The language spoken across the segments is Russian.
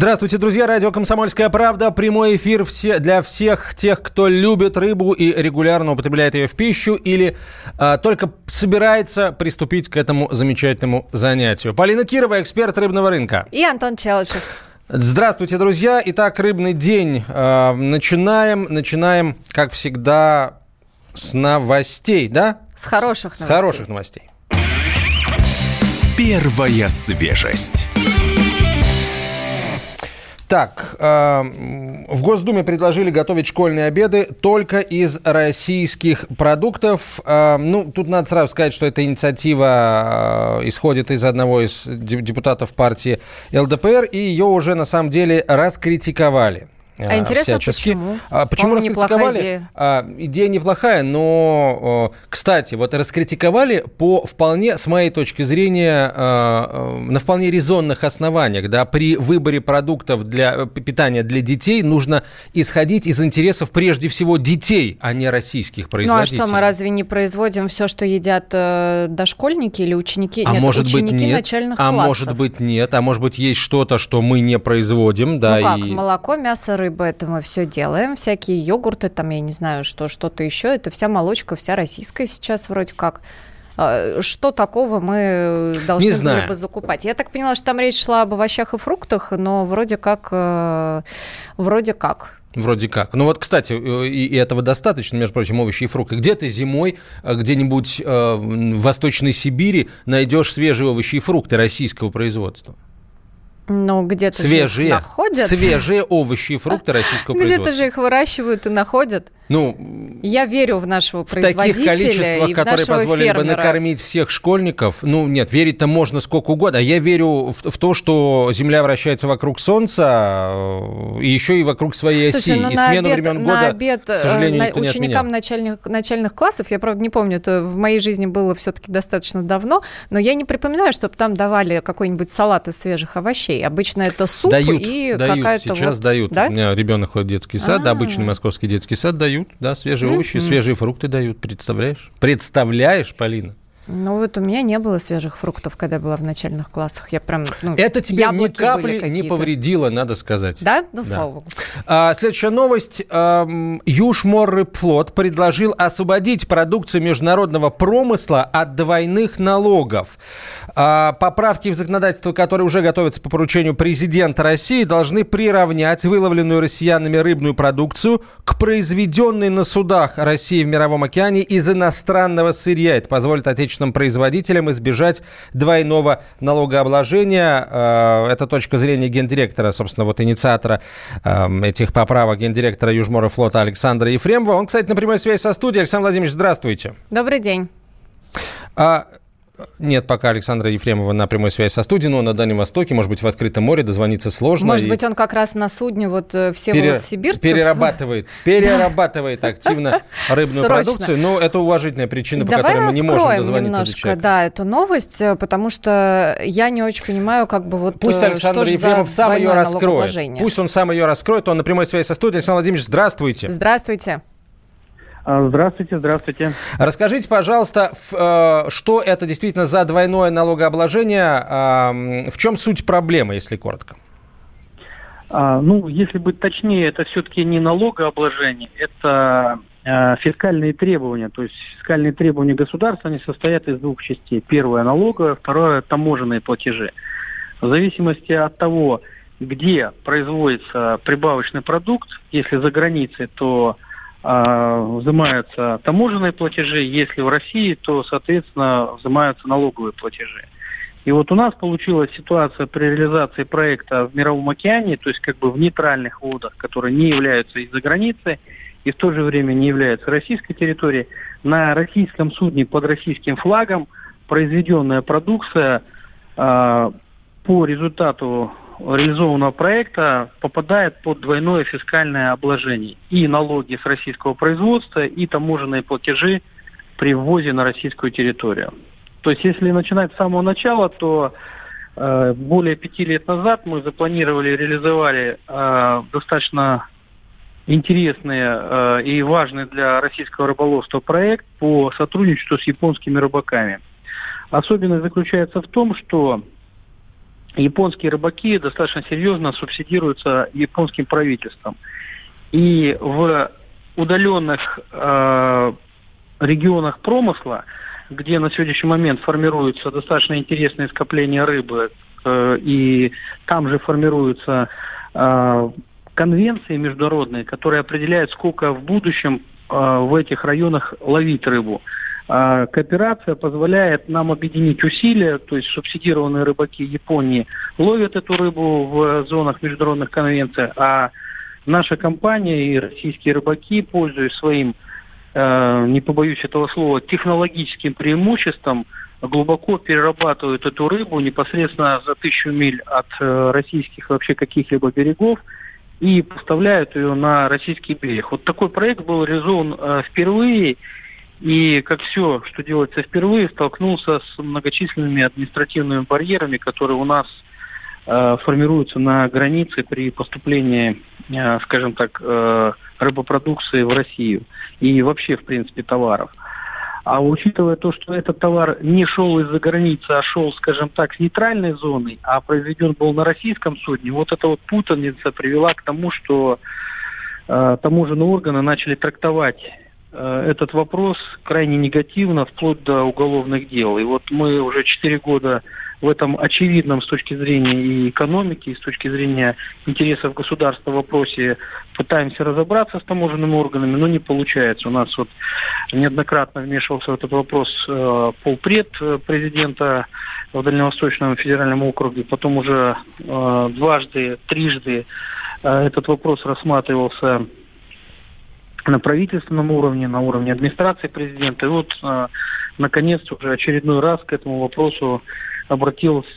Здравствуйте, друзья. Радио «Комсомольская правда». Прямой эфир все, для всех тех, кто любит рыбу и регулярно употребляет ее в пищу или а, только собирается приступить к этому замечательному занятию. Полина Кирова, эксперт рыбного рынка. И Антон Челышев. Здравствуйте, друзья. Итак, рыбный день. А, начинаем, начинаем, как всегда, с новостей, да? С хороших новостей. С хороших новостей. Первая свежесть. Так, э, в Госдуме предложили готовить школьные обеды только из российских продуктов. Э, ну, тут надо сразу сказать, что эта инициатива э, исходит из одного из депутатов партии ЛДПР, и ее уже на самом деле раскритиковали. А интересно, всячески. почему? А, почему раскритиковали? Идея. А, идея неплохая, но, кстати, вот раскритиковали по вполне, с моей точки зрения, а, на вполне резонных основаниях. Да, при выборе продуктов для э, питания для детей нужно исходить из интересов прежде всего детей, а не российских производителей. Ну а что, мы разве не производим все, что едят э, дошкольники или ученики? А нет, может ученики быть нет, начальных а классов. может быть нет, а может быть есть что-то, что мы не производим, да? Ну как, и... молоко, мясо, рыба рыба, это мы все делаем. Всякие йогурты, там, я не знаю, что, что-то еще. Это вся молочка, вся российская сейчас вроде как. А, что такого мы должны не знаю. были бы закупать? Я так поняла, что там речь шла об овощах и фруктах, но вроде как, э, вроде как. Вроде как. Ну вот, кстати, э, и, и этого достаточно, между прочим, овощи и фрукты. Где ты зимой, э, где-нибудь э, в Восточной Сибири найдешь свежие овощи и фрукты российского производства? Ну, где-то свежие, находят. Свежие овощи и фрукты российского производства. Где-то же их выращивают и находят. Ну, я верю в нашего в таких количествах, и которые позволили фермера. бы накормить всех школьников, ну нет, верить-то можно сколько угодно. А я верю в, в то, что Земля вращается вокруг Солнца э, и еще и вокруг своей Слушай, оси. Ну, и на смену обед, времен на года, обед, к сожалению, на, никто не ученикам отменял. начальных, начальных классов, я правда не помню, это в моей жизни было все-таки достаточно давно, но я не припоминаю, чтобы там давали какой-нибудь салат из свежих овощей. Обычно это суп дают, и дают, какая-то сейчас вот... дают. Да? У меня ребенок ходит в детский сад, А-а-а. обычный московский детский сад дают, да, свежие овощи, свежие фрукты дают, представляешь? Представляешь, Полина? Ну вот у меня не было свежих фруктов, когда я была в начальных классах. Я прям, ну, Это тебе ни капли не повредило, надо сказать. Да? Ну, да. слава богу. А, следующая новость. Южморрыбфлот предложил освободить продукцию международного промысла от двойных налогов. А, поправки в законодательство, которые уже готовятся по поручению президента России, должны приравнять выловленную россиянами рыбную продукцию к произведенной на судах России в Мировом океане из иностранного сырья. Это позволит отечественным производителям избежать двойного налогообложения. Э, это точка зрения гендиректора, собственно, вот инициатора э, этих поправок, гендиректора Южмора флота Александра Ефремова. Он, кстати, на прямой связи со студией. Александр Владимирович, здравствуйте. Добрый день. А, нет пока Александра Ефремова на прямой связи со студией, но на Дальнем Востоке, может быть, в открытом море, дозвониться сложно. Может и... быть, он как раз на судне вот э, все Пере... вот сибирцев. Перерабатывает, перерабатывает активно рыбную Срочно. продукцию. Но это уважительная причина, по Давай которой мы не можем дозвониться немножко, до человека. да, эту новость, э, потому что я не очень понимаю, как бы вот... Пусть э, Александр Ефремов сам ее раскроет. Пусть он сам ее раскроет. Он на прямой связи со студией. Александр Владимирович, здравствуйте. Здравствуйте. А, Здравствуйте, здравствуйте. Расскажите, пожалуйста, э, что это действительно за двойное налогообложение? Э, в чем суть проблемы, если коротко? А, ну, если быть точнее, это все-таки не налогообложение, это э, фискальные требования. То есть фискальные требования государства, они состоят из двух частей. Первое – налоговое, второе – таможенные платежи. В зависимости от того, где производится прибавочный продукт, если за границей, то а, взимаются таможенные платежи, если в России, то, соответственно, взимаются налоговые платежи. И вот у нас получилась ситуация при реализации проекта в Мировом океане, то есть как бы в нейтральных водах, которые не являются из-за границы и в то же время не являются российской территорией, на российском судне под российским флагом произведенная продукция э, по результату реализованного проекта попадает под двойное фискальное обложение. И налоги с российского производства, и таможенные платежи при ввозе на российскую территорию. То есть, если начинать с самого начала, то э, более пяти лет назад мы запланировали, реализовали э, достаточно интересный э, и важный для российского рыболовства проект по сотрудничеству с японскими рыбаками. Особенность заключается в том, что японские рыбаки достаточно серьезно субсидируются японским правительством. И в удаленных э, регионах промысла, где на сегодняшний момент формируются достаточно интересные скопления рыбы, э, и там же формируются э, конвенции международные, которые определяют, сколько в будущем э, в этих районах ловить рыбу. Кооперация позволяет нам объединить усилия, то есть субсидированные рыбаки Японии ловят эту рыбу в зонах международных конвенций, а наша компания и российские рыбаки, пользуясь своим, э, не побоюсь этого слова, технологическим преимуществом, глубоко перерабатывают эту рыбу непосредственно за тысячу миль от э, российских вообще каких-либо берегов и поставляют ее на российский берег. Вот такой проект был реализован э, впервые, и, как все, что делается впервые, столкнулся с многочисленными административными барьерами, которые у нас э, формируются на границе при поступлении, э, скажем так, э, рыбопродукции в Россию и вообще, в принципе, товаров. А учитывая то, что этот товар не шел из-за границы, а шел, скажем так, с нейтральной зоны, а произведен был на российском судне, вот эта вот путаница привела к тому, что э, таможенные органы начали трактовать этот вопрос крайне негативно, вплоть до уголовных дел. И вот мы уже четыре года в этом очевидном с точки зрения и экономики, и с точки зрения интересов государства вопросе пытаемся разобраться с таможенными органами, но не получается. У нас вот неоднократно вмешивался в этот вопрос э, полпред э, президента в Дальневосточном федеральном округе, потом уже э, дважды, трижды э, этот вопрос рассматривался на правительственном уровне, на уровне администрации президента. И вот, э, наконец, уже очередной раз к этому вопросу обратился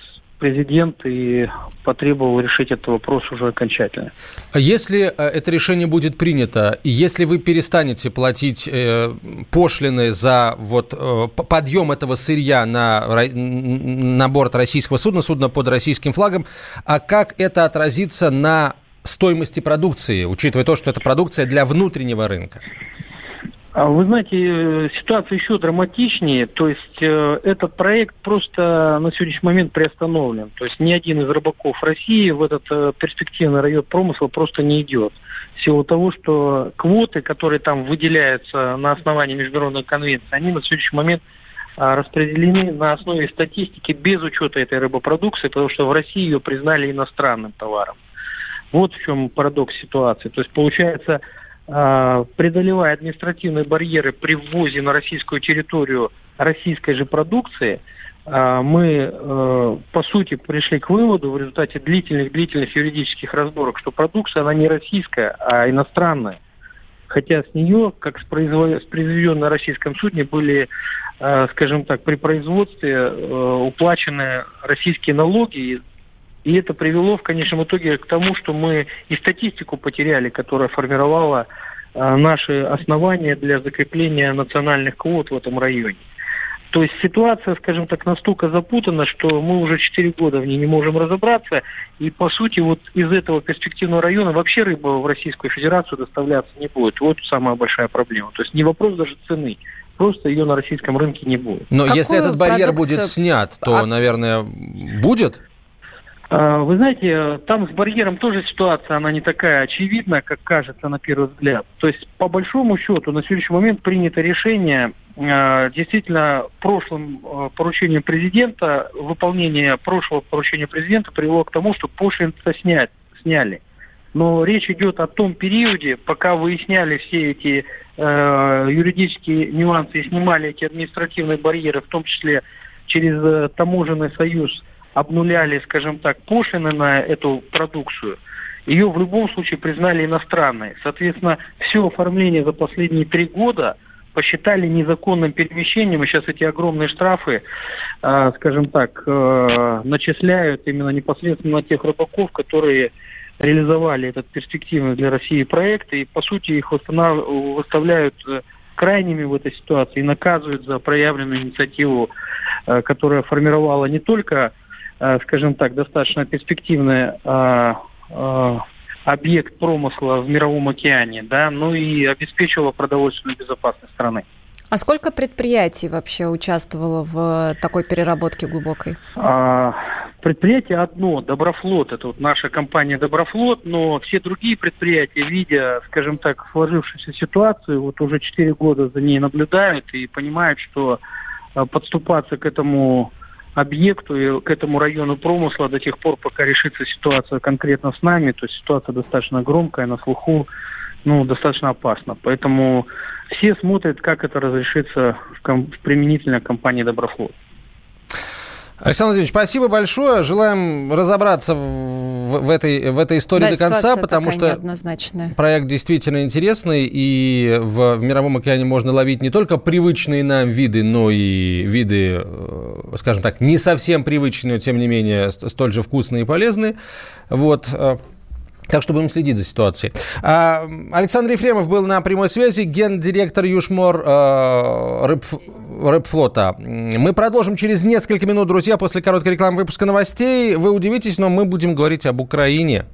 президент и потребовал решить этот вопрос уже окончательно. А если э, это решение будет принято, если вы перестанете платить э, пошлины за вот э, подъем этого сырья на, на борт российского судна, судна под российским флагом, а как это отразится на стоимости продукции, учитывая то, что это продукция для внутреннего рынка? А вы знаете, э, ситуация еще драматичнее. То есть э, этот проект просто на сегодняшний момент приостановлен. То есть ни один из рыбаков России в этот э, перспективный район промысла просто не идет. В силу того, что квоты, которые там выделяются на основании международной конвенции, они на сегодняшний момент а, распределены на основе статистики без учета этой рыбопродукции, потому что в России ее признали иностранным товаром. Вот в чем парадокс ситуации. То есть получается, а, преодолевая административные барьеры при ввозе на российскую территорию российской же продукции, а, мы, э, по сути, пришли к выводу в результате длительных-длительных юридических разборок, что продукция, она не российская, а иностранная. Хотя с нее, как с, произведенной на российском судне, были, скажем так, при производстве уплачены российские налоги, и это привело в конечном итоге к тому, что мы и статистику потеряли, которая формировала э, наши основания для закрепления национальных квот в этом районе. То есть ситуация, скажем так, настолько запутана, что мы уже 4 года в ней не можем разобраться. И, по сути, вот из этого перспективного района вообще рыба в Российскую Федерацию доставляться не будет. Вот самая большая проблема. То есть не вопрос даже цены. Просто ее на российском рынке не будет. Но Какую если этот барьер продукцию... будет снят, то, а... наверное, будет? А, вы знаете, там с барьером тоже ситуация, она не такая очевидная, как кажется на первый взгляд. То есть, по большому счету, на сегодняшний момент принято решение а, действительно прошлым а, поручением президента, выполнение прошлого поручения президента привело к тому, что пошлин снять, сняли. Но речь идет о том периоде, пока выясняли все эти э, юридические нюансы и снимали эти административные барьеры, в том числе через э, таможенный союз обнуляли, скажем так, пошлины на эту продукцию, ее в любом случае признали иностранной. Соответственно, все оформление за последние три года посчитали незаконным перемещением, и сейчас эти огромные штрафы, э, скажем так, э, начисляют именно непосредственно на тех рыбаков, которые реализовали этот перспективный для России проект, и по сути их выставляют э, крайними в этой ситуации и наказывают за проявленную инициативу, э, которая формировала не только скажем так, достаточно перспективный э, э, объект промысла в мировом океане, да, ну и обеспечивала продовольственную безопасность страны. А сколько предприятий вообще участвовало в такой переработке глубокой? А, Предприятие одно, Доброфлот, это вот наша компания Доброфлот, но все другие предприятия, видя, скажем так, сложившуюся ситуацию, вот уже 4 года за ней наблюдают и понимают, что э, подступаться к этому объекту и к этому району промысла до тех пор, пока решится ситуация конкретно с нами, то есть ситуация достаточно громкая, на слуху, ну, достаточно опасно. Поэтому все смотрят, как это разрешится в, ком- применительно компании Доброфлот. Александр Владимирович, спасибо большое. Желаем разобраться в, в, этой, в этой истории да, до конца, потому что проект действительно интересный, и в, в Мировом океане можно ловить не только привычные нам виды, но и виды, э, скажем так, не совсем привычные, но тем не менее столь же вкусные и полезные. Вот. Так что будем следить за ситуацией. А, Александр Ефремов был на прямой связи, гендиректор Юшмор э, рыб, рыбфлота. Мы продолжим через несколько минут, друзья, после короткой рекламы выпуска новостей. Вы удивитесь, но мы будем говорить об Украине.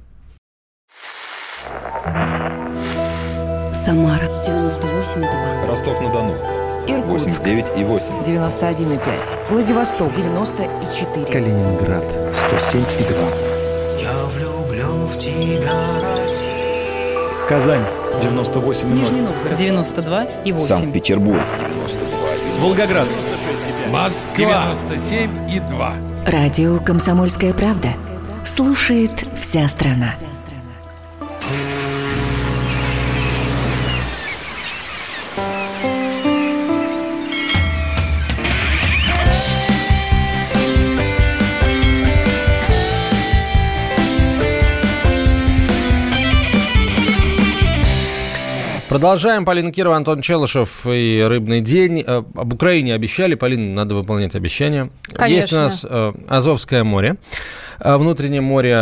Самара 98,2. Ростов-на-Дону. Иркутск 89,8. 91,5. Владивосток 94. Калининград 107,2. Я влюблен в тебя, Россия. Казань 98,0. Нижний Новгород 92 и 8. Санкт-Петербург. Волгоград. Москва. 97 и 2. Радио «Комсомольская правда». Слушает вся страна. Продолжаем. Полина Кирова, Антон Челышев и «Рыбный день». Э, об Украине обещали. Полина, надо выполнять обещания. Конечно. Есть у нас э, Азовское море, э, внутреннее море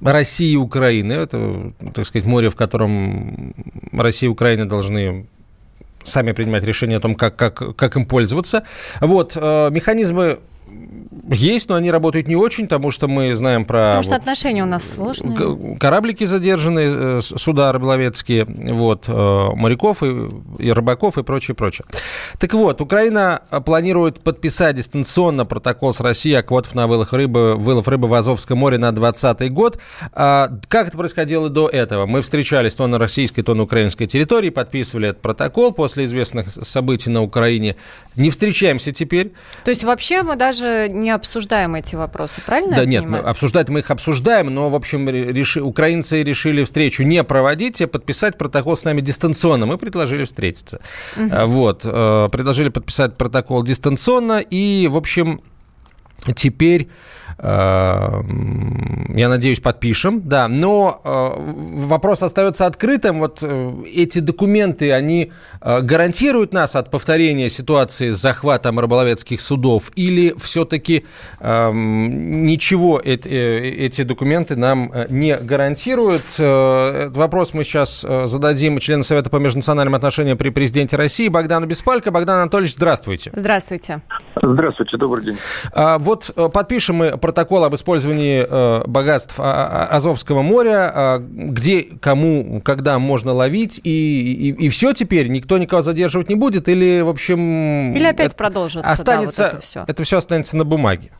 России и Украины. Это, так сказать, море, в котором Россия и Украина должны сами принимать решение о том, как, как, как им пользоваться. Вот, механизмы есть, но они работают не очень, потому что мы знаем про... Потому что вот, отношения у нас сложные. Кораблики задержаны, э, суда рыболовецкие, вот, э, моряков и, и рыбаков и прочее, прочее. Так вот, Украина планирует подписать дистанционно протокол с Россией о квотах на вылов рыбы, вылов рыбы в Азовском море на 2020 год. А как это происходило до этого? Мы встречались то на российской, то на украинской территории, подписывали этот протокол после известных событий на Украине. Не встречаемся теперь. То есть вообще мы даже не обсуждаем эти вопросы, правильно? Да нет, мы обсуждать мы их обсуждаем, но, в общем, реши, украинцы решили встречу не проводить, а подписать протокол с нами дистанционно. Мы предложили встретиться. Угу. Вот, э, предложили подписать протокол дистанционно, и, в общем, теперь я надеюсь, подпишем, да. Но э, вопрос остается открытым. Вот э, эти документы, они э, гарантируют нас от повторения ситуации с захватом рыболовецких судов? Или все-таки эм, ничего эти документы нам не гарантируют? Этот вопрос мы сейчас зададим члену Совета по межнациональным отношениям при президенте России Богдану Беспалько. Богдан Анатольевич, здравствуйте. Здравствуйте. Здравствуйте, добрый день. А, вот подпишем мы протокол об использовании э, богатств а, а, Азовского моря, э, где, кому, когда можно ловить, и, и, и все теперь, никто никого задерживать не будет, или, в общем... Или опять это продолжится, останется, да, вот это все. Это все останется на бумаге.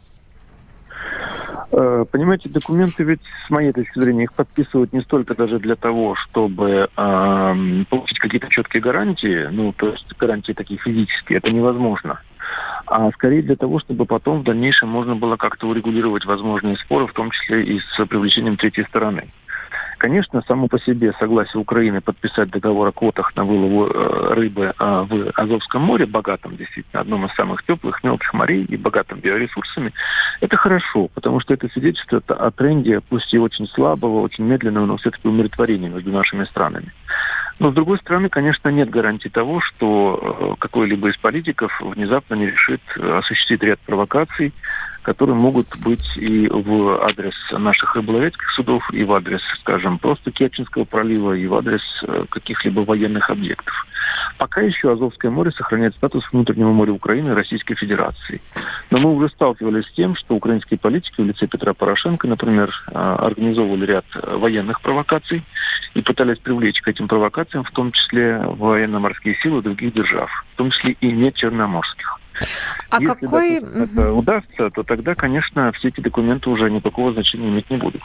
Э, понимаете, документы ведь, с моей точки зрения, их подписывают не столько даже для того, чтобы э, получить какие-то четкие гарантии, ну, то есть гарантии такие физические, это невозможно а скорее для того, чтобы потом в дальнейшем можно было как-то урегулировать возможные споры, в том числе и с привлечением третьей стороны. Конечно, само по себе согласие Украины подписать договор о квотах на вылов э, рыбы э, в Азовском море, богатом действительно, одном из самых теплых, мелких морей и богатым биоресурсами, это хорошо, потому что это свидетельствует о тренде, пусть и очень слабого, очень медленного, но все-таки умиротворения между нашими странами. Но, с другой стороны, конечно, нет гарантии того, что э, какой-либо из политиков внезапно не решит э, осуществить ряд провокаций, которые могут быть и в адрес наших рыболовецких судов, и в адрес, скажем, просто Керченского пролива, и в адрес э, каких-либо военных объектов. Пока еще Азовское море сохраняет статус внутреннего моря Украины и Российской Федерации. Но мы уже сталкивались с тем, что украинские политики в лице Петра Порошенко, например, э, организовывали ряд военных провокаций и пытались привлечь к этим провокациям, в том числе военно-морские силы других держав, в том числе и не черноморских. А Если, какой... допустим, это удастся, то тогда, конечно, все эти документы уже никакого значения иметь не будут.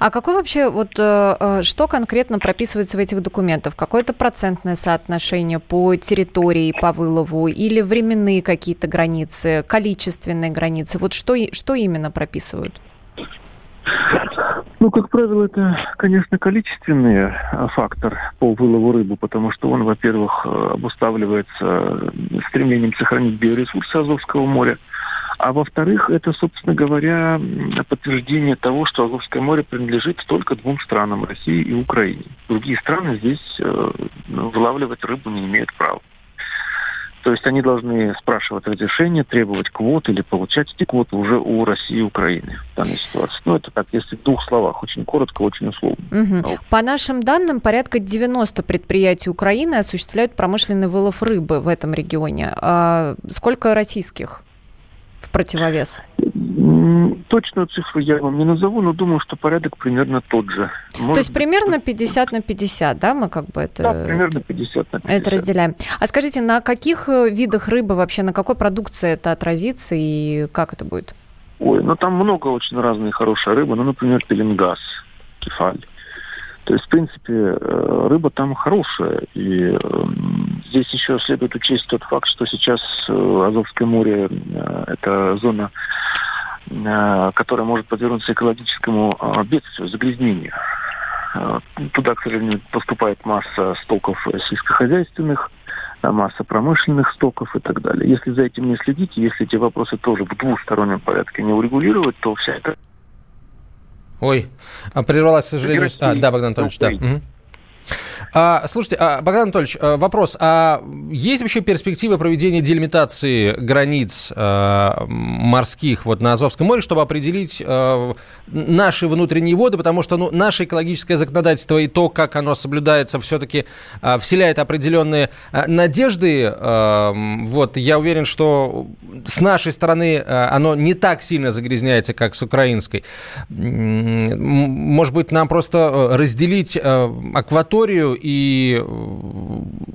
А какой вообще, вот э, э, что конкретно прописывается в этих документах? Какое-то процентное соотношение по территории, по вылову или временные какие-то границы, количественные границы? Вот что, и- что именно прописывают? Ну, как правило, это, конечно, количественный э, фактор по вылову рыбы, потому что он, во-первых, э, обуславливается э, стремлением сохранить биоресурсы Азовского моря, а во-вторых, это, собственно говоря, подтверждение того, что Азовское море принадлежит только двум странам, России и Украине. Другие страны здесь ну, вылавливать рыбу не имеют права. То есть они должны спрашивать разрешение, требовать квот или получать эти квоты уже у России и Украины в данной ситуации. Ну, это так, если в двух словах, очень коротко, очень условно. Ну. По нашим данным, порядка 90 предприятий Украины осуществляют промышленный вылов рыбы в этом регионе. А сколько российских в противовес? Точную цифру я вам не назову, но думаю, что порядок примерно тот же. Может То есть примерно 50 на 50, да, мы как бы это... Да, примерно 50 на 50. Это разделяем. А скажите, на каких э, видах рыбы вообще, на какой продукции это отразится и как это будет? Ой, ну там много очень разной хорошей рыбы. Ну, например, пеленгаз, кефаль. То есть, в принципе, э, рыба там хорошая. И эм, здесь еще следует учесть тот факт, что сейчас э, Азовское море это зона, которая может подвергнуться экологическому э, бедствию, загрязнению. Э, Туда, к сожалению, поступает масса стоков э, сельскохозяйственных, масса промышленных стоков и так далее. Если за этим не следить, если эти вопросы тоже в двустороннем порядке не урегулировать, то вся эта Ой, а прервалась, к сожалению. А, да, Богдан Анатольевич, да. Украине. А, слушайте, а, Богдан Анатольевич, а, вопрос. А есть вообще перспективы проведения делимитации границ а, морских вот на Азовском море, чтобы определить а, наши внутренние воды, потому что ну, наше экологическое законодательство и то, как оно соблюдается, все-таки а, вселяет определенные а, надежды. А, вот, я уверен, что с нашей стороны а, оно не так сильно загрязняется, как с украинской. Может быть, нам просто разделить акваторию и э,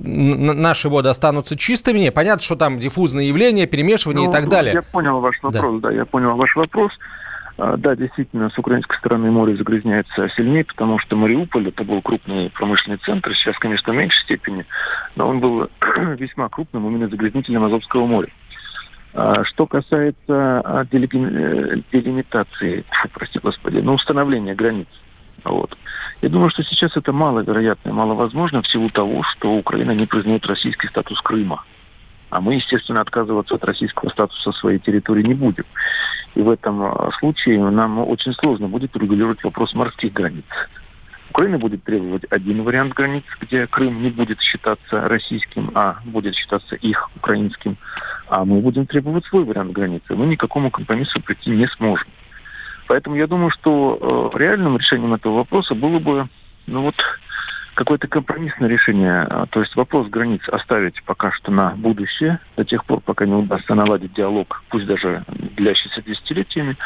наши воды останутся чистыми? Понятно, что там диффузные явления, перемешивание и Ну, так далее. Я понял ваш Да. вопрос, да, я понял ваш вопрос. А, Да, действительно, с украинской стороны море загрязняется сильнее, потому что Мариуполь это был крупный промышленный центр, сейчас, конечно, в меньшей степени, но он был весьма крупным именно загрязнителем Азовского моря. А, Что касается а, э, делимитации, прости господи, ну, установления границ, вот. Я думаю, что сейчас это маловероятно и маловозможно в силу того, что Украина не признает российский статус Крыма. А мы, естественно, отказываться от российского статуса своей территории не будем. И в этом а, случае нам очень сложно будет регулировать вопрос морских границ. Украина будет требовать один вариант границ, где Крым не будет считаться российским, а будет считаться их украинским. А мы будем требовать свой вариант границы. Мы ни к какому компромиссу прийти не сможем. Поэтому я думаю, что э, реальным решением этого вопроса было бы ну вот, какое-то компромиссное решение. А, То есть вопрос границ оставить пока что на будущее, до тех пор, пока не удастся наладить диалог, пусть даже длящийся десятилетиями,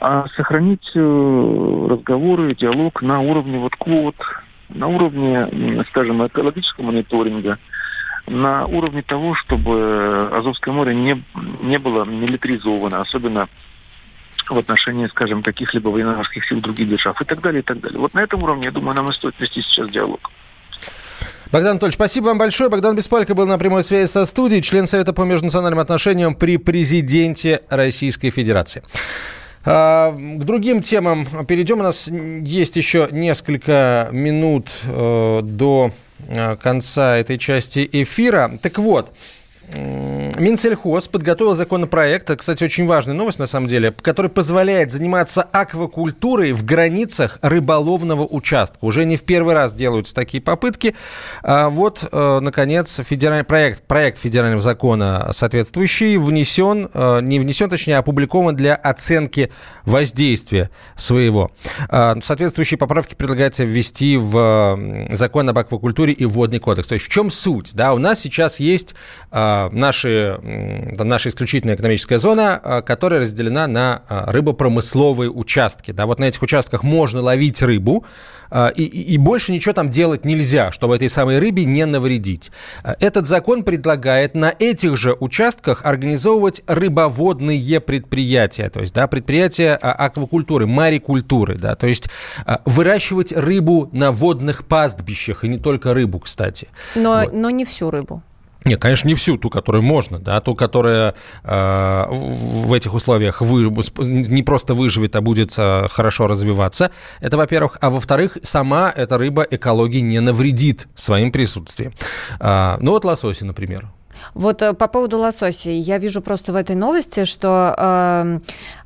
а сохранить э, разговоры, диалог на уровне вот квот, на уровне, скажем, экологического мониторинга, на уровне того, чтобы Азовское море не, не было милитаризовано, особенно в отношении, скажем, каких-либо военно-морских сил других держав и так далее, и так далее. Вот на этом уровне, я думаю, нам и стоит вести сейчас диалог. Богдан Анатольевич, спасибо вам большое. Богдан Беспалько был на прямой связи со студией, член Совета по межнациональным отношениям при президенте Российской Федерации. А, К другим темам перейдем. У нас есть еще несколько минут э, до э, конца этой части эфира. Так вот, Минсельхоз подготовил законопроект, кстати, очень важная новость на самом деле, который позволяет заниматься аквакультурой в границах рыболовного участка. Уже не в первый раз делаются такие попытки. А вот, э, наконец, федеральный проект, проект федерального закона соответствующий внесен, э, не внесен, точнее, а опубликован для оценки воздействия своего. А, Соответствующие поправки предлагается ввести в закон об аквакультуре и водный кодекс. То есть в чем суть? Да, у нас сейчас есть а, наши, наша исключительная экономическая зона, э, которая разделена на э, рыбопромысловые участки. Да, вот на этих участках можно ловить рыбу, э, и, и больше ничего там делать нельзя, чтобы этой самой рыбе не навредить. Этот закон предлагает на этих же участках организовывать рыбоводные предприятия, то есть да, предприятия а, аквакультуры, марикультуры, да, то есть а, выращивать рыбу на водных пастбищах, и не только рыбу, кстати. Но, Вот. но не всю рыбу. Нет, конечно, не всю ту, которую можно, да, ту, которая э, в этих условиях вы, не просто выживет, а будет э, хорошо развиваться. Это, во-первых. А во-вторых, сама эта рыба экологии не навредит своим присутствием. А, ну вот лососи, например. Вот э, по поводу лососей. Я вижу просто в этой новости, что э,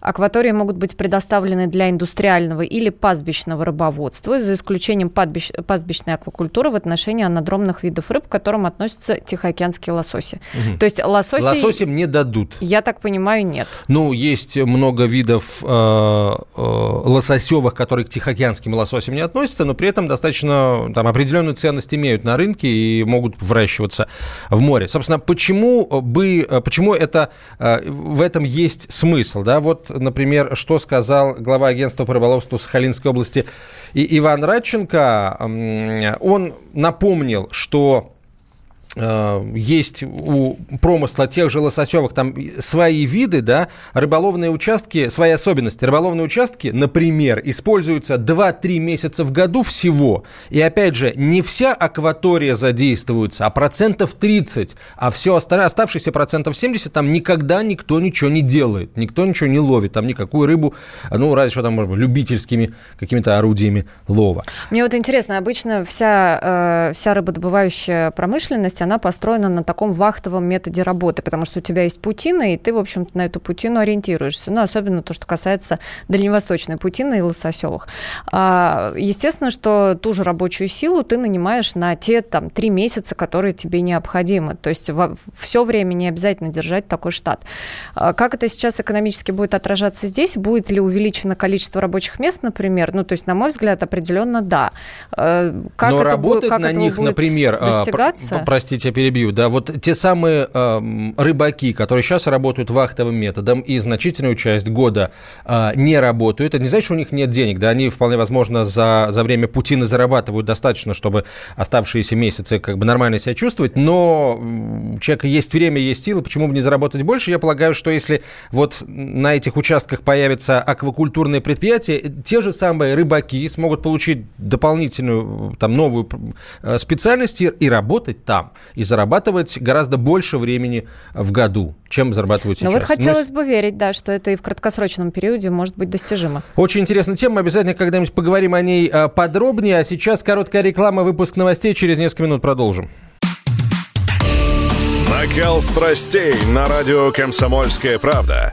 акватории могут быть предоставлены для индустриального или пастбищного рыбоводства, за исключением пастбищ- пастбищной аквакультуры в отношении анадромных видов рыб, к которым относятся тихоокеанские лососи. Мгм. То есть лососи, Лососям не дадут. я так понимаю, нет. Ну, есть много видов э, э, лососевых, которые к тихоокеанским лососям не относятся, но при этом достаточно там, определенную ценность имеют на рынке и могут выращиваться в море. Собственно, почему бы, э, почему это, э, в этом есть смысл? Да? Вот, например, что сказал глава агентства по рыболовству Сахалинской области Иван Радченко. Он напомнил, что есть у промысла тех же лососевых там свои виды, да, рыболовные участки, свои особенности. Рыболовные участки, например, используются 2-3 месяца в году всего. И опять же, не вся акватория задействуется, а процентов 30. А все остальное, оставшиеся процентов 70, там никогда никто ничего не делает. Никто ничего не ловит. Там никакую рыбу, ну, разве что там, может быть, любительскими какими-то орудиями лова. Мне вот интересно, обычно вся, э, вся рыбодобывающая промышленность, она построена на таком вахтовом методе работы, потому что у тебя есть путина, и ты, в общем-то, на эту путину ориентируешься. Ну, особенно то, что касается дальневосточной путины и лососевых. А, естественно, что ту же рабочую силу ты нанимаешь на те там три месяца, которые тебе необходимы. То есть все время не обязательно держать такой штат. А Как это сейчас экономически будет отражаться здесь? Будет ли увеличено количество рабочих мест, например? Ну, то есть, на мой взгляд, определенно да. Э, Как Но это работать будет, как на них, будет например, а, достигаться? про- простите, я перебью, да, вот те самые эм, рыбаки, которые сейчас работают вахтовым методом и значительную часть года а, не работают, это не значит, что у них нет денег, да, они вполне возможно за, за время путины зарабатывают достаточно, чтобы оставшиеся месяцы как бы нормально себя чувствовать, но у человека есть время, есть силы, почему бы не заработать больше? Я полагаю, что если вот на этих участках появятся аквакультурные предприятия, э, те же самые рыбаки смогут получить дополнительную, там, новую э, специальность и работать там, и зарабатывать гораздо больше времени в году, чем зарабатывают Ну сейчас. вот хотелось Ну, бы верить, да, что это и в краткосрочном периоде может быть достижимо. Очень интересная тема, обязательно когда-нибудь поговорим о ней э, подробнее, а сейчас короткая реклама, выпуск новостей, через несколько минут продолжим. Накал страстей на радио «Комсомольская правда».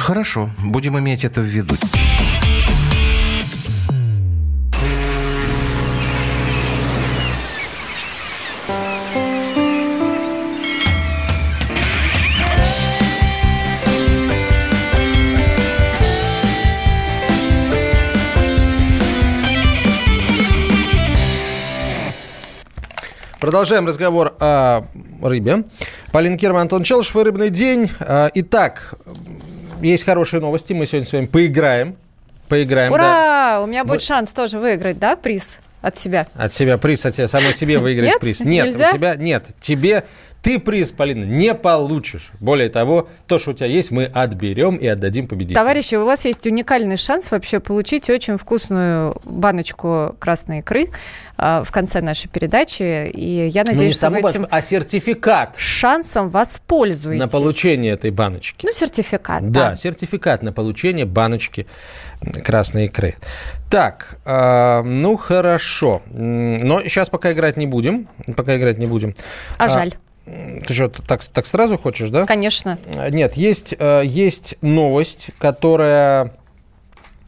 Хорошо, будем иметь это в виду. Продолжаем разговор о рыбе. Полина Кирова, Антон Челышев и «Рыбный день». А, Итак, есть хорошие новости. Мы сегодня с вами поиграем. Поиграем, да. Ура! У меня будет Мы- шанс тоже выиграть, да, приз от себя? От себя приз, от себя, самой себе выиграть Нет? приз. Нет, Нельзя? у тебя нет. Тебе ты приз, Полина, не получишь. Более того, то, что у тебя есть, мы отберем и отдадим победителю. Товарищи, у вас есть уникальный шанс вообще получить очень вкусную баночку красной икры а, в конце нашей передачи. И я Ну, не надеюсь, что саму вы этим а сертификат шансом воспользуетесь. на получение этой баночки. Ну, сертификат, Да, да. сертификат на получение баночки красной икры. Так, а, ну хорошо. Но сейчас пока играть не будем. Пока играть не будем. А жаль. Ты что, так, так сразу хочешь, да? Конечно. Нет, есть, э, есть новость, которая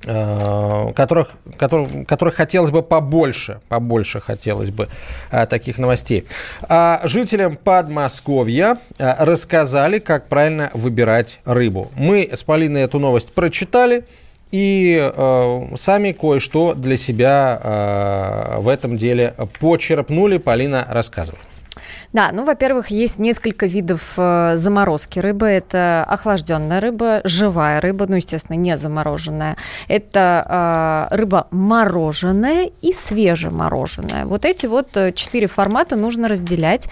э, которых, которых, которых хотелось бы побольше, побольше хотелось бы а, таких новостей. А, жителям Подмосковья а, рассказали, как правильно выбирать рыбу. Мы с Полиной эту новость прочитали и э, сами кое-что для себя э, в этом деле почерпнули. Полина, рассказывай. Да, ну, во-первых, есть несколько видов э, заморозки рыбы. Это охлажденная рыба, живая рыба, ну, естественно, не замороженная. Это э, рыба мороженая и свежемороженая. Вот эти вот э, четыре формата нужно разделять.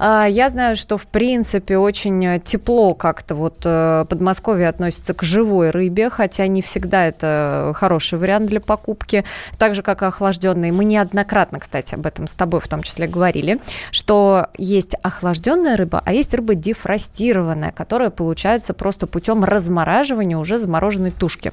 Э, я знаю, что, в принципе, очень тепло как-то вот э, Подмосковье относится к живой рыбе, хотя не всегда это хороший вариант для покупки. Так же, как и охлажденные. Мы неоднократно, кстати, об этом с тобой в том числе говорили, что есть охлажденная рыба, а есть рыба дефростированная, которая получается просто путем размораживания уже замороженной тушки.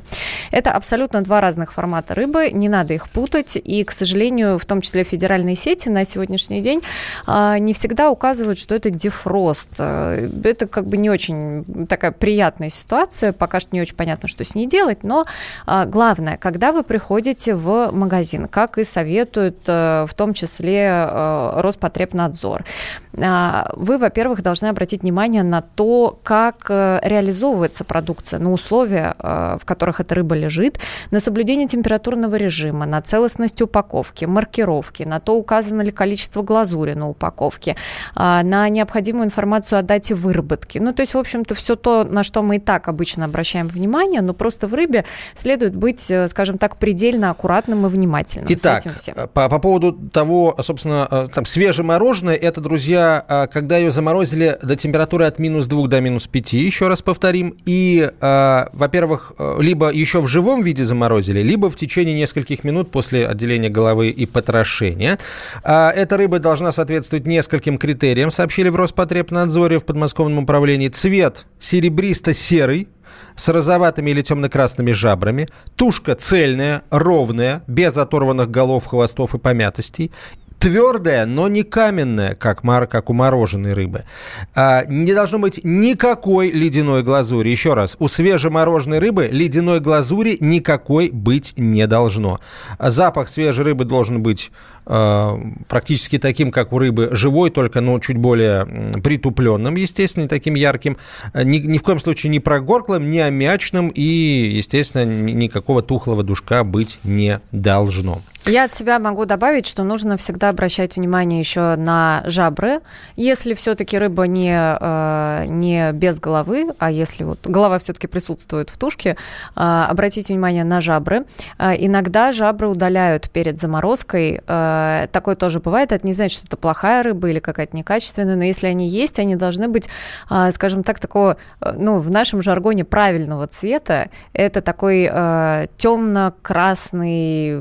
Это абсолютно два разных формата рыбы, не надо их путать, и, к сожалению, в том числе федеральные сети на сегодняшний день а, не всегда указывают, что это дефрост. А, это как бы не очень такая приятная ситуация, пока что не очень понятно, что с ней делать, но а, главное, когда вы приходите в магазин, как и советуют в том числе Роспотребнадзор, а, вы, во-первых, должны обратить внимание на то, как э, реализовывается продукция, на условия, э, в которых эта рыба лежит, на соблюдение температурного режима, на целостность упаковки, маркировки, на то, указано ли количество глазури на упаковке, а, на необходимую информацию о дате выработки. Ну, то есть, в общем-то, все то, на что мы и так обычно обращаем внимание, но просто в рыбе следует быть, э, скажем так, предельно аккуратным и внимательным Итак, с этим всем. По, по поводу того, собственно, там свежемороженое, это, друзья, а, когда ее заморозили до температуры от минус 2 до минус 5, еще раз повторим, и, а, во-первых, э, либо еще в живом виде заморозили, либо в течение нескольких минут после отделения головы и потрошения. А, эта рыба должна соответствовать нескольким критериям, сообщили в Роспотребнадзоре в подмосковном управлении. Цвет серебристо-серый, с розоватыми или темно-красными жабрами, тушка цельная, ровная, без оторванных голов, хвостов и помятостей, твердая, но не каменная, как, мар, как у мороженой рыбы. А, не должно быть никакой ледяной глазури. Еще раз, у свежемороженой рыбы ледяной глазури никакой быть не должно. Запах свежей рыбы должен быть э, практически таким, как у рыбы живой, только ну, чуть более притупленным, естественно, не таким ярким. Ни, ни в коем случае не прогорклым, не аммиачным и, естественно, никакого тухлого душка быть не должно. Я от себя могу добавить, что нужно всегда обращать внимание еще на жабры. Если все-таки рыба не, э, не без головы, а если вот голова все-таки присутствует в тушке, э, обратите внимание на жабры. Э, иногда жабры удаляют перед заморозкой. Такое тоже бывает. Это не значит, что это плохая рыба или какая-то некачественная, но если они есть, они должны быть, скажем так, такого, ну, в нашем жаргоне правильного цвета. Это такой темно-красный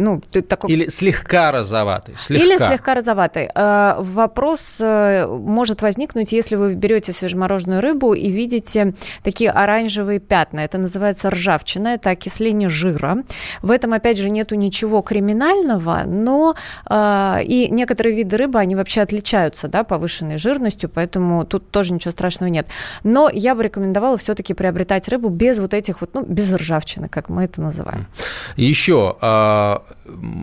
ну, такой... Или слегка розоватый. Слегка. Или слегка розоватый. Э, вопрос э, может возникнуть, если вы берете свежемороженую рыбу и видите такие оранжевые пятна. Это называется ржавчина, это окисление жира. В этом, опять же, нету ничего криминального, но э, и некоторые виды рыбы, они вообще отличаются, да, повышенной жирностью, поэтому тут тоже ничего страшного нет. Но я бы рекомендовала все-таки приобретать рыбу без вот этих вот, ну, без ржавчины, как мы это называем. Еще а,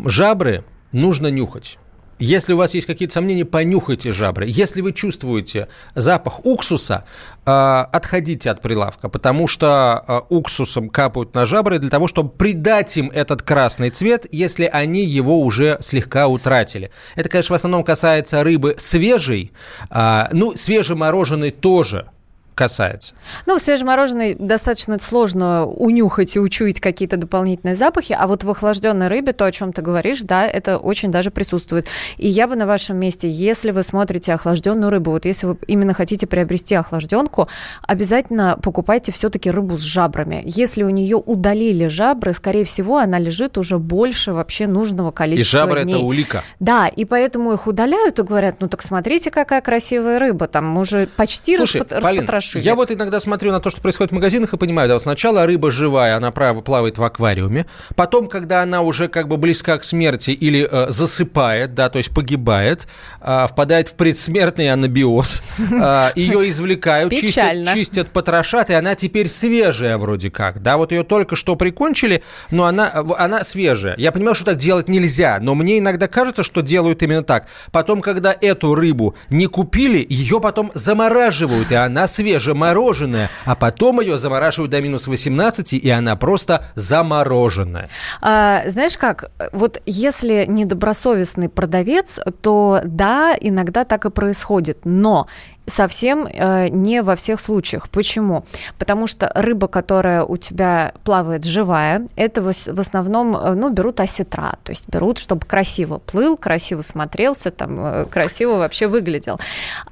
жабры нужно нюхать. Если у вас есть какие-то сомнения, понюхайте жабры. Если вы чувствуете запах уксуса, э, отходите от прилавка, потому что э, уксусом капают на жабры для того, чтобы придать им этот красный цвет, если они его уже слегка утратили. Это, конечно, в основном касается рыбы свежей, э, ну, свежемороженой тоже – касается? Ну, в свежемороженой достаточно сложно унюхать и учуять какие-то дополнительные запахи, а вот в охлажденной рыбе, то, о чем ты говоришь, да, это очень даже присутствует. И я бы на вашем месте, если вы смотрите охлажденную рыбу, вот если вы именно хотите приобрести охлажденку, обязательно покупайте все-таки рыбу с жабрами. Если у нее удалили жабры, скорее всего, она лежит уже больше вообще нужного количества И жабры дней. это улика. Да, и поэтому их удаляют и говорят, ну так смотрите, какая красивая рыба, там уже почти Слушай, распот- Полин, пошили. Я вот иногда смотрю на то, что происходит в магазинах и понимаю, да, вот сначала рыба живая, она право плавает в аквариуме, потом, когда она уже как бы близка к смерти или э, засыпает, да, то есть погибает, э, впадает в предсмертный анабиоз, э, ее извлекают, чистят, чистят, потрошат, и она теперь свежая вроде как, да, вот ее только что прикончили, но она, в- она свежая. Я понимаю, что так делать нельзя, но мне иногда кажется, что делают именно так. Потом, когда эту рыбу не купили, ее потом замораживают, и она свежемороженая, а потом ее замораживают до минус 18, и она просто замороженная. А, знаешь как, вот если недобросовестный продавец, то да, иногда так и происходит, но совсем э, не во всех случаях. Почему? Потому что рыба, которая у тебя плавает живая, это в, в основном, э, ну, берут осетра, то есть берут, чтобы красиво плыл, красиво смотрелся, там, э, красиво вообще выглядел.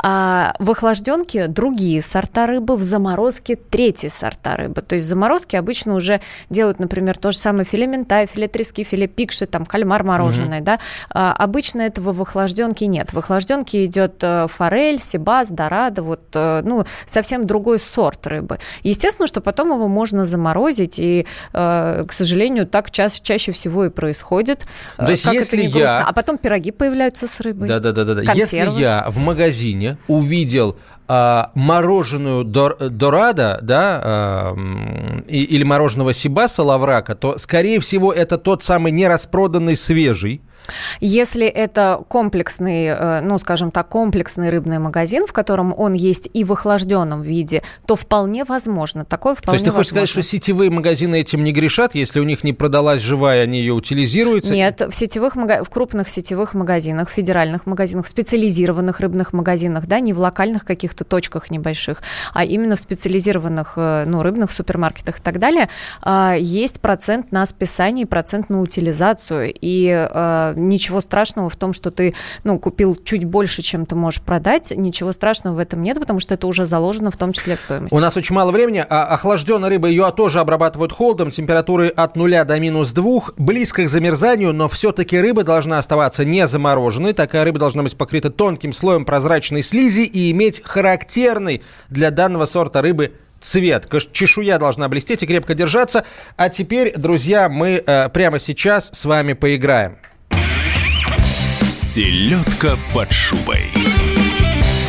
А в охлажденке другие сорта рыбы, в заморозке третьи сорта рыбы. То есть в заморозке обычно уже делают, например, то же самое филе мента, филе трески, филе пикши, там, кальмар мороженый, да. А, обычно этого в охлажденке нет. В охлажденке идет э, форель, сибас, дорадо, вот, э, ну, совсем другой сорт рыбы. Естественно, что потом его можно заморозить, и, э, к сожалению, так ча- чаще всего и происходит. То есть Как это если ни я- грустно. А потом пироги появляются с рыбой. Да, да, да, да, да. Если я в магазине увидел а, мороженую дор- дорадо, да, а, и- или мороженого сибаса лаврака, то, скорее всего, это тот самый нераспроданный свежий. Если это комплексный, э, ну, скажем так, комплексный рыбный магазин, в котором он есть и в охлажденном виде, то вполне возможно. Такое То вполне есть ты хочешь сказать, что возможно. сетевые магазины этим не грешат, если у них не продалась живая, они ее утилизируются? Нет, в сетевых в крупных сетевых магазинах, федеральных магазинах, специализированных рыбных магазинах, да, не в локальных каких-то точках небольших, а именно в специализированных, э, ну, рыбных супермаркетах и так далее, а, есть процент на списание, процент на утилизацию, и э, ничего страшного в том, что ты, ну, купил чуть больше, чем ты можешь продать, ничего страшного в этом нет, потому что это уже заложено в том числе в стоимость. У нас очень мало времени, а охлажденная рыба, ее тоже обрабатывают холодом, температуры от 0 до минус 2, близко к замерзанию, но все-таки рыба должна оставаться не замороженной, такая рыба должна быть покрыта тонким слоем прозрачной слизи и иметь характерный для данного сорта рыбы цвет. Чешуя должна блестеть и крепко держаться. А теперь, друзья, мы э, прямо сейчас с вами поиграем. Селедка под шубой.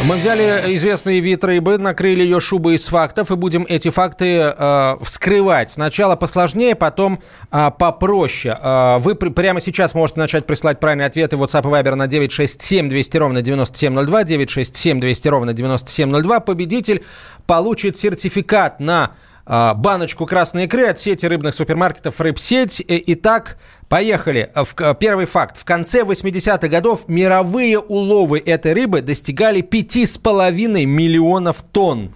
Мы взяли известный вид рыбы, накрыли ее шубой из фактов и будем эти факты э, вскрывать. Сначала посложнее, потом э, попроще. Э, вы при- прямо сейчас можете начать присылать правильные ответы в WhatsApp и Viber на 967 200 ровно 9702, 967 200 ровно 9702. Победитель получит сертификат на баночку красной икры от сети рыбных супермаркетов «Рыбсеть». Э, Итак, поехали. Первый факт. В конце 80-х годов мировые уловы этой рыбы достигали 5,5 миллионов тонн.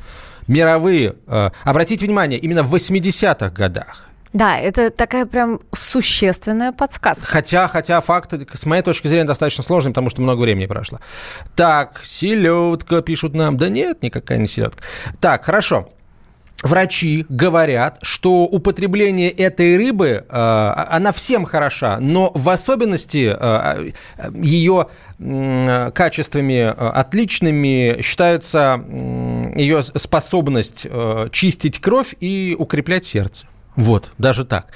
Мировые. Э, Обратите внимание, именно в 80-х годах. Да, это такая прям существенная подсказка. Хотя, хотя факт, с моей точки зрения, достаточно сложный, потому что много времени прошло. Так, селедка, пишут нам. Да нет, никакая не селедка. Так, хорошо. Врачи говорят, что употребление этой рыбы, э, она всем хороша, но в особенности э, ее м, качествами э, отличными считается ее способность э, чистить кровь и укреплять сердце. Вот, даже так.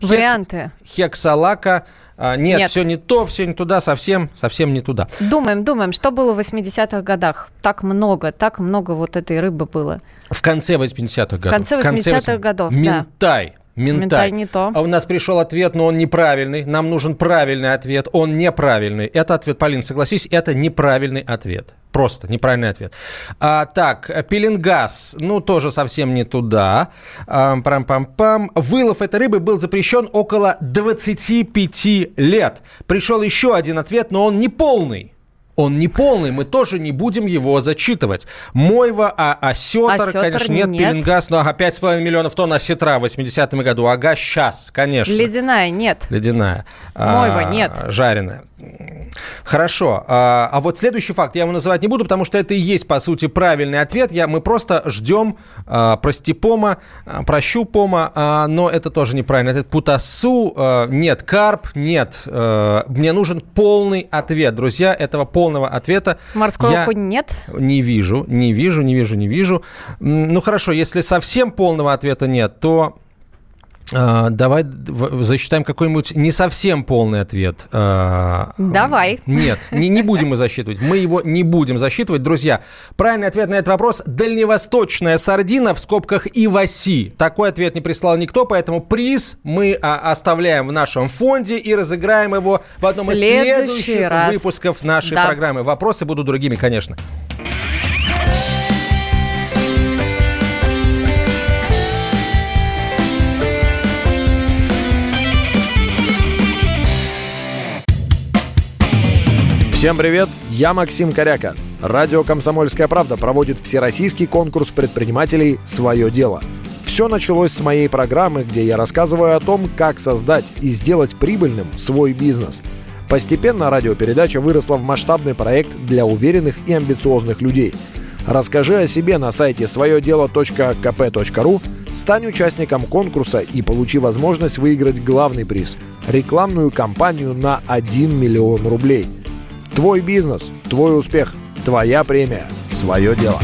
Варианты. Хексалака. А, Нет, Нет. все не то, все не туда, совсем, совсем не туда. Думаем, думаем, что было в 80-х годах? Так много, так много вот этой рыбы было. В конце 80-х годов. конце 80-х годов, да. Ментай. Ментай. Ментай не то. А у нас пришел ответ, но он неправильный. Нам нужен правильный ответ. Он неправильный. Это ответ, Полин, согласись, это неправильный ответ. Просто неправильный ответ. А, так, пеленгаз, ну, тоже совсем не туда. А, Пам-пам-пам. Вылов этой рыбы был запрещен около 25 лет. Пришел еще один ответ, но он не полный. Он не полный, мы тоже не будем его зачитывать. Мойва, а осетр, Осетр конечно, нет, нет. пеленгаз, но ага, 5,5 миллионов тонн осетра в 80-м году. Ага, сейчас, конечно. Ледяная нет. Ледяная. Мойва А, нет. Жареная. Хорошо. А, а вот следующий факт я его называть не буду, потому что это и есть, по сути, правильный ответ. Я, мы просто ждем а, прости пома, а, прощу пома, а, но это тоже неправильно. Это путасу, а, нет карп, нет. А, мне нужен полный ответ, друзья. Этого полного ответа Морской я нет? не вижу, не вижу, не вижу, не вижу. Ну хорошо, если совсем полного ответа нет, то давай в- засчитаем какой-нибудь не совсем полный ответ. А, Давай. Нет, не, не будем мы засчитывать. Мы его не будем засчитывать. Друзья, правильный ответ на этот вопрос – дальневосточная сардина в скобках Иваси. Такой ответ не прислал никто, поэтому приз мы а, оставляем в нашем фонде и разыграем его в одном из Следующий следующих раз. выпусков нашей Да. программы. Вопросы будут другими, конечно. Всем привет, я Максим Коряка. Радио «Комсомольская правда» проводит всероссийский конкурс предпринимателей «Свое дело». Все началось с моей программы, где я рассказываю о том, как создать и сделать прибыльным свой бизнес. Постепенно радиопередача выросла в масштабный проект для уверенных и амбициозных людей. Расскажи о себе на сайте своедело.кп.ру, стань участником конкурса и получи возможность выиграть главный приз – рекламную кампанию на 1 миллион рублей – Твой бизнес, твой успех, твоя премия, свое дело.